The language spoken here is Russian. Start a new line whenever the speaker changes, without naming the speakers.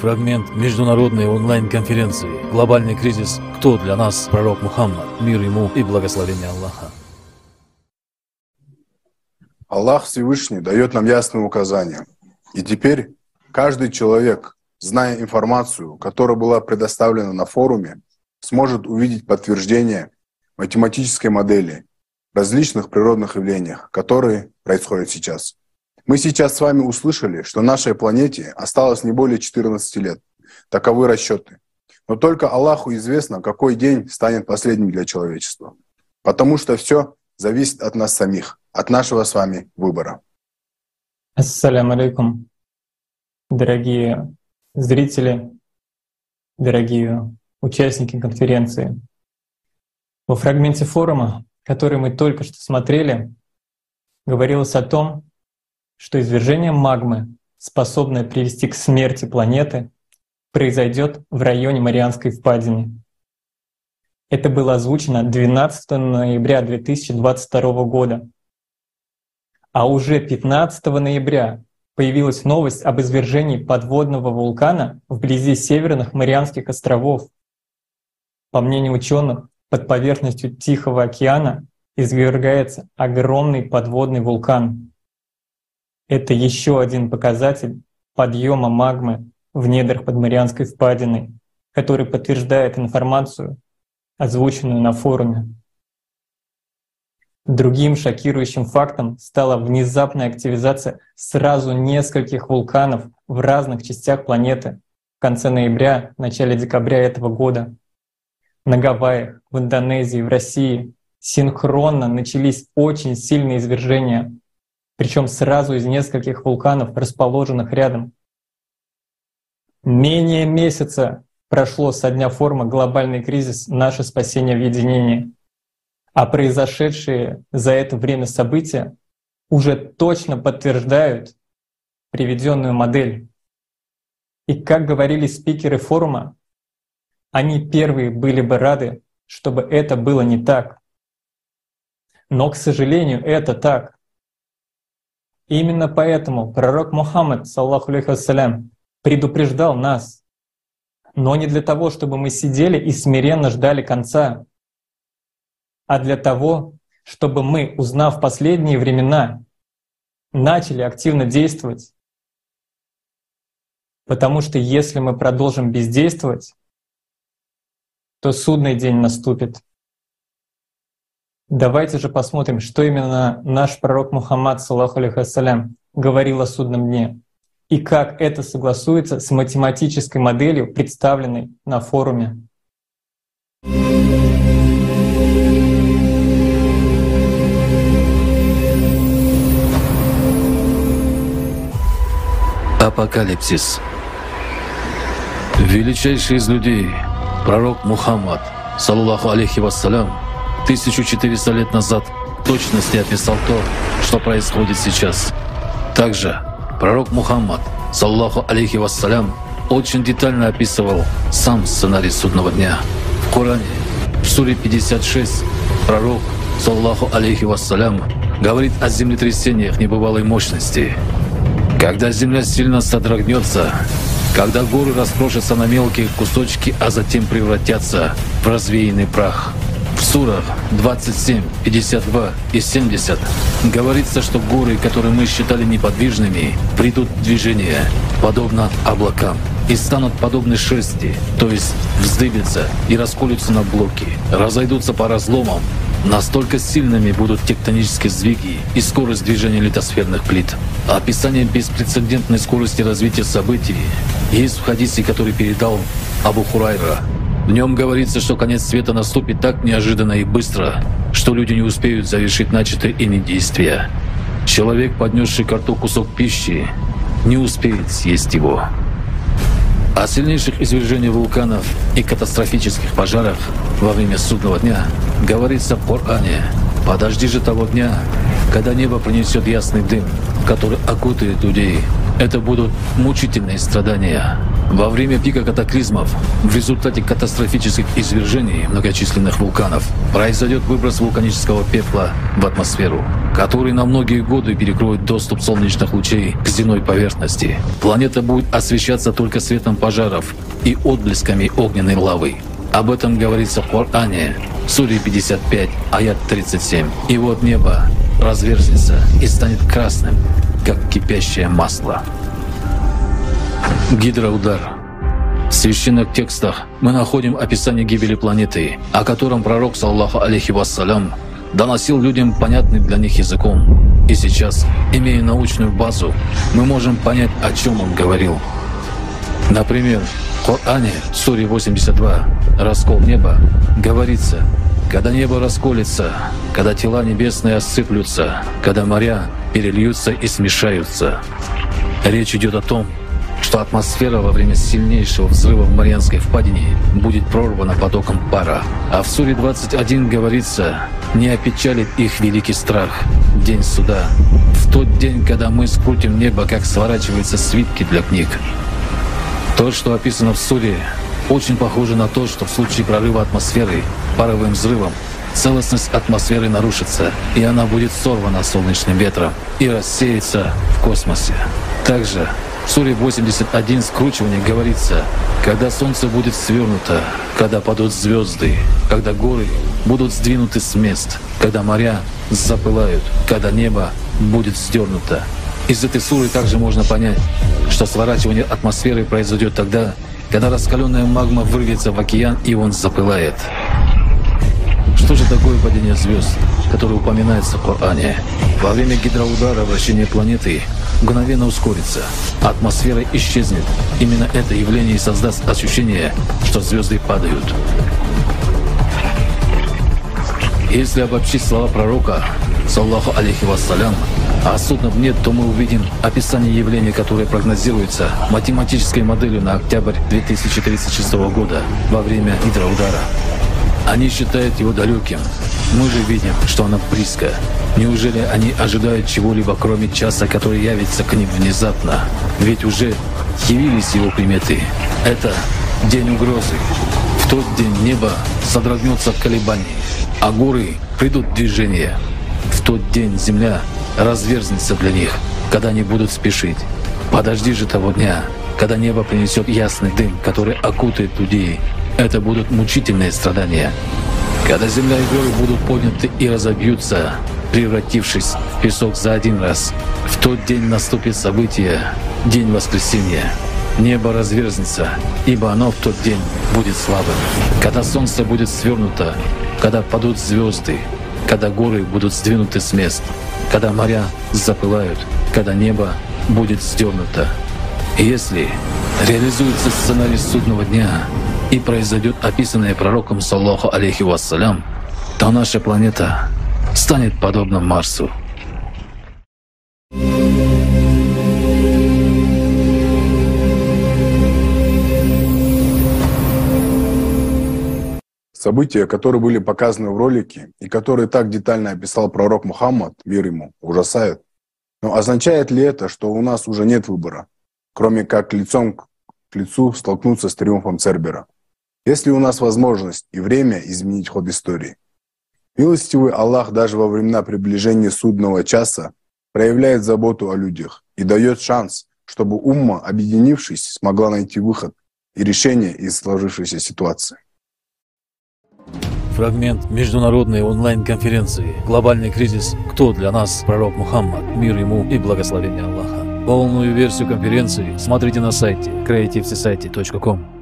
Фрагмент международной онлайн-конференции «Глобальный кризис. Кто для нас пророк Мухаммад? Мир ему и благословение Аллаха».
Аллах Всевышний дает нам ясные указания. И теперь каждый человек, зная информацию, которая была предоставлена на форуме, сможет увидеть подтверждение математической модели различных природных явлениях, которые происходят сейчас. Мы сейчас с вами услышали, что нашей планете осталось не более 14 лет. Таковы расчеты. Но только Аллаху известно, какой день станет последним для человечества. Потому что все зависит от нас самих, от нашего с вами выбора.
Ассаляму алейкум, дорогие зрители, дорогие участники конференции. Во фрагменте форума, который мы только что смотрели, говорилось о том, что извержение магмы, способное привести к смерти планеты, произойдет в районе Марианской впадины. Это было озвучено 12 ноября 2022 года. А уже 15 ноября появилась новость об извержении подводного вулкана вблизи Северных Марианских островов. По мнению ученых, под поверхностью Тихого океана извергается огромный подводный вулкан. Это еще один показатель подъема магмы в недрах под Марианской впадиной, который подтверждает информацию, озвученную на форуме. Другим шокирующим фактом стала внезапная активизация сразу нескольких вулканов в разных частях планеты в конце ноября, начале декабря этого года. На Гавайях, в Индонезии, в России синхронно начались очень сильные извержения — причем сразу из нескольких вулканов, расположенных рядом. Менее месяца прошло со дня форума «Глобальный кризис. Наше спасение в единении», а произошедшие за это время события уже точно подтверждают приведенную модель. И как говорили спикеры форума, они первые были бы рады, чтобы это было не так. Но, к сожалению, это так. Именно поэтому пророк Мухаммад, саллаху алейхи предупреждал нас, но не для того, чтобы мы сидели и смиренно ждали конца, а для того, чтобы мы, узнав последние времена, начали активно действовать. Потому что если мы продолжим бездействовать, то судный день наступит. Давайте же посмотрим, что именно наш пророк Мухаммад, саллаху алейхиссалям, говорил о судном дне и как это согласуется с математической моделью, представленной на форуме.
Апокалипсис. Величайший из людей, пророк Мухаммад, саллаху алейхи вассалям, 1400 лет назад точности описал то, что происходит сейчас. Также пророк Мухаммад, саллаху алейхи вассалям, очень детально описывал сам сценарий судного дня. В Коране, в суре 56, пророк, саллаху алейхи вассалям, говорит о землетрясениях небывалой мощности. Когда земля сильно содрогнется, когда горы раскрошатся на мелкие кусочки, а затем превратятся в развеянный прах – в сурах 27, 52 и 70 говорится, что горы, которые мы считали неподвижными, придут в движение, подобно облакам, и станут подобны шерсти, то есть вздыбятся и расколются на блоки, разойдутся по разломам, Настолько сильными будут тектонические сдвиги и скорость движения литосферных плит. Описание беспрецедентной скорости развития событий есть в хадисе, который передал Абу Хурайра в нем говорится, что конец света наступит так неожиданно и быстро, что люди не успеют завершить начатое ими действия. Человек, поднесший к рту кусок пищи, не успеет съесть его. О сильнейших извержениях вулканов и катастрофических пожарах во время судного дня говорится в Коране. Подожди же того дня, когда небо принесет ясный дым, который окутает людей, Это будут мучительные страдания. Во время пика катаклизмов, в результате катастрофических извержений многочисленных вулканов, произойдет выброс вулканического пепла в атмосферу, который на многие годы перекроет доступ солнечных лучей к земной поверхности. Планета будет освещаться только светом пожаров и отблесками огненной лавы. Об этом говорится в Коране, Суре 55, аят 37. И вот небо разверзнется и станет красным, как кипящее масло. Гидроудар. В священных текстах мы находим описание гибели планеты, о котором пророк, саллаху алейхи вассалям, доносил людям понятным для них языком. И сейчас, имея научную базу, мы можем понять, о чем он говорил. Например, в Коране, суре 82, «Раскол неба», говорится, когда небо расколется, когда тела небесные осыплются, когда моря перельются и смешаются. Речь идет о том, что атмосфера во время сильнейшего взрыва в Марианской впадине будет прорвана потоком пара. А в Суре 21 говорится, не опечалит их великий страх, день суда, в тот день, когда мы скрутим небо, как сворачиваются свитки для книг. То, что описано в Суре, очень похоже на то, что в случае прорыва атмосферы паровым взрывом целостность атмосферы нарушится, и она будет сорвана солнечным ветром и рассеется в космосе. Также в Суре 81 скручивание говорится, когда солнце будет свернуто, когда падут звезды, когда горы будут сдвинуты с мест, когда моря запылают, когда небо будет сдернуто. Из этой суры также можно понять, что сворачивание атмосферы произойдет тогда, когда раскаленная магма вырвется в океан и он запылает. Что же такое падение звезд, которое упоминается в Коране? Во время гидроудара вращение планеты мгновенно ускорится, атмосфера исчезнет. Именно это явление создаст ощущение, что звезды падают. Если обобщить слова пророка, саллаху алейхи вассалям, а суднов нет, то мы увидим описание явления, которое прогнозируется математической моделью на октябрь 2036 года во время гидроудара. Они считают его далеким. Мы же видим, что оно близко. Неужели они ожидают чего-либо, кроме часа, который явится к ним внезапно? Ведь уже явились его приметы. Это день угрозы. В тот день небо содрогнется в колебании, а горы придут в движение. В тот день земля разверзнется для них, когда они будут спешить. Подожди же того дня, когда небо принесет ясный дым, который окутает людей. Это будут мучительные страдания. Когда земля и горы будут подняты и разобьются, превратившись в песок за один раз, в тот день наступит событие, день воскресения. Небо разверзнется, ибо оно в тот день будет слабым. Когда солнце будет свернуто, когда падут звезды, когда горы будут сдвинуты с мест, когда моря запылают, когда небо будет сдернуто. Если реализуется сценарий судного дня и произойдет описанное пророком Саллаху алейхи вассалям, то наша планета станет подобна Марсу.
События, которые были показаны в ролике и которые так детально описал пророк Мухаммад, мир ему, ужасают. Но означает ли это, что у нас уже нет выбора, кроме как лицом к лицу столкнуться с триумфом Цербера? Есть ли у нас возможность и время изменить ход истории? Милостивый Аллах даже во времена приближения судного часа проявляет заботу о людях и дает шанс, чтобы умма, объединившись, смогла найти выход и решение из сложившейся ситуации.
Фрагмент международной онлайн-конференции «Глобальный кризис. Кто для нас пророк Мухаммад? Мир ему и благословение Аллаха». Полную версию конференции смотрите на сайте creativesociety.com.